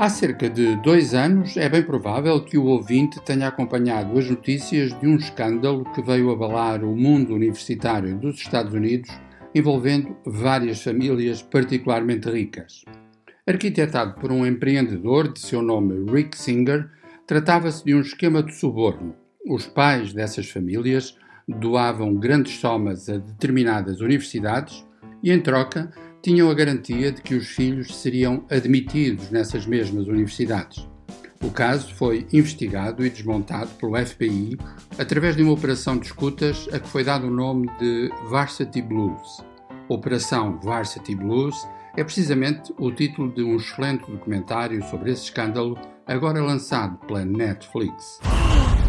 Há cerca de dois anos é bem provável que o ouvinte tenha acompanhado as notícias de um escândalo que veio abalar o mundo universitário dos Estados Unidos, envolvendo várias famílias particularmente ricas. Arquitetado por um empreendedor de seu nome Rick Singer, tratava-se de um esquema de suborno. Os pais dessas famílias doavam grandes somas a determinadas universidades e, em troca, tinham a garantia de que os filhos seriam admitidos nessas mesmas universidades. O caso foi investigado e desmontado pelo FBI através de uma operação de escutas a que foi dado o nome de Varsity Blues. Operação Varsity Blues é precisamente o título de um excelente documentário sobre esse escândalo, agora lançado pela Netflix.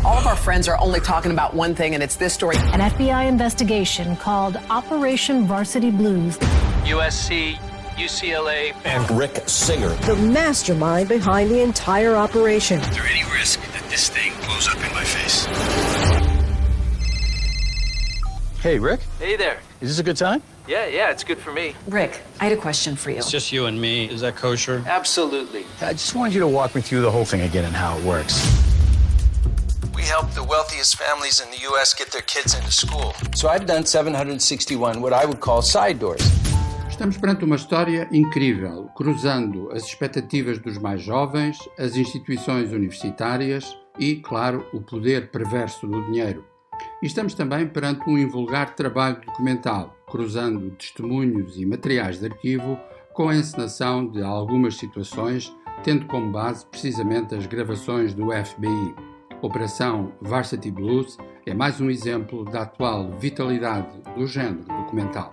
All of our friends are only talking about one thing, and it's this story. An FBI investigation called Operation Varsity Blues USC, UCLA, and Rick Singer. The mastermind behind the entire operation. Is there any risk that this thing blows up in my face? Hey, Rick. Hey there. Is this a good time? Yeah, yeah, it's good for me. Rick, I had a question for you. It's just you and me. Is that kosher? Absolutely. I just wanted you to walk me through the whole thing again and how it works. We help the wealthiest families in the U.S. get their kids into school. So I've done 761 what I would call side doors. Estamos perante uma história incrível, cruzando as expectativas dos mais jovens, as instituições universitárias e, claro, o poder perverso do dinheiro. E estamos também perante um invulgar trabalho documental, cruzando testemunhos e materiais de arquivo com a encenação de algumas situações, tendo como base precisamente as gravações do FBI. Operação Varsity Blues é mais um exemplo da atual vitalidade do género documental.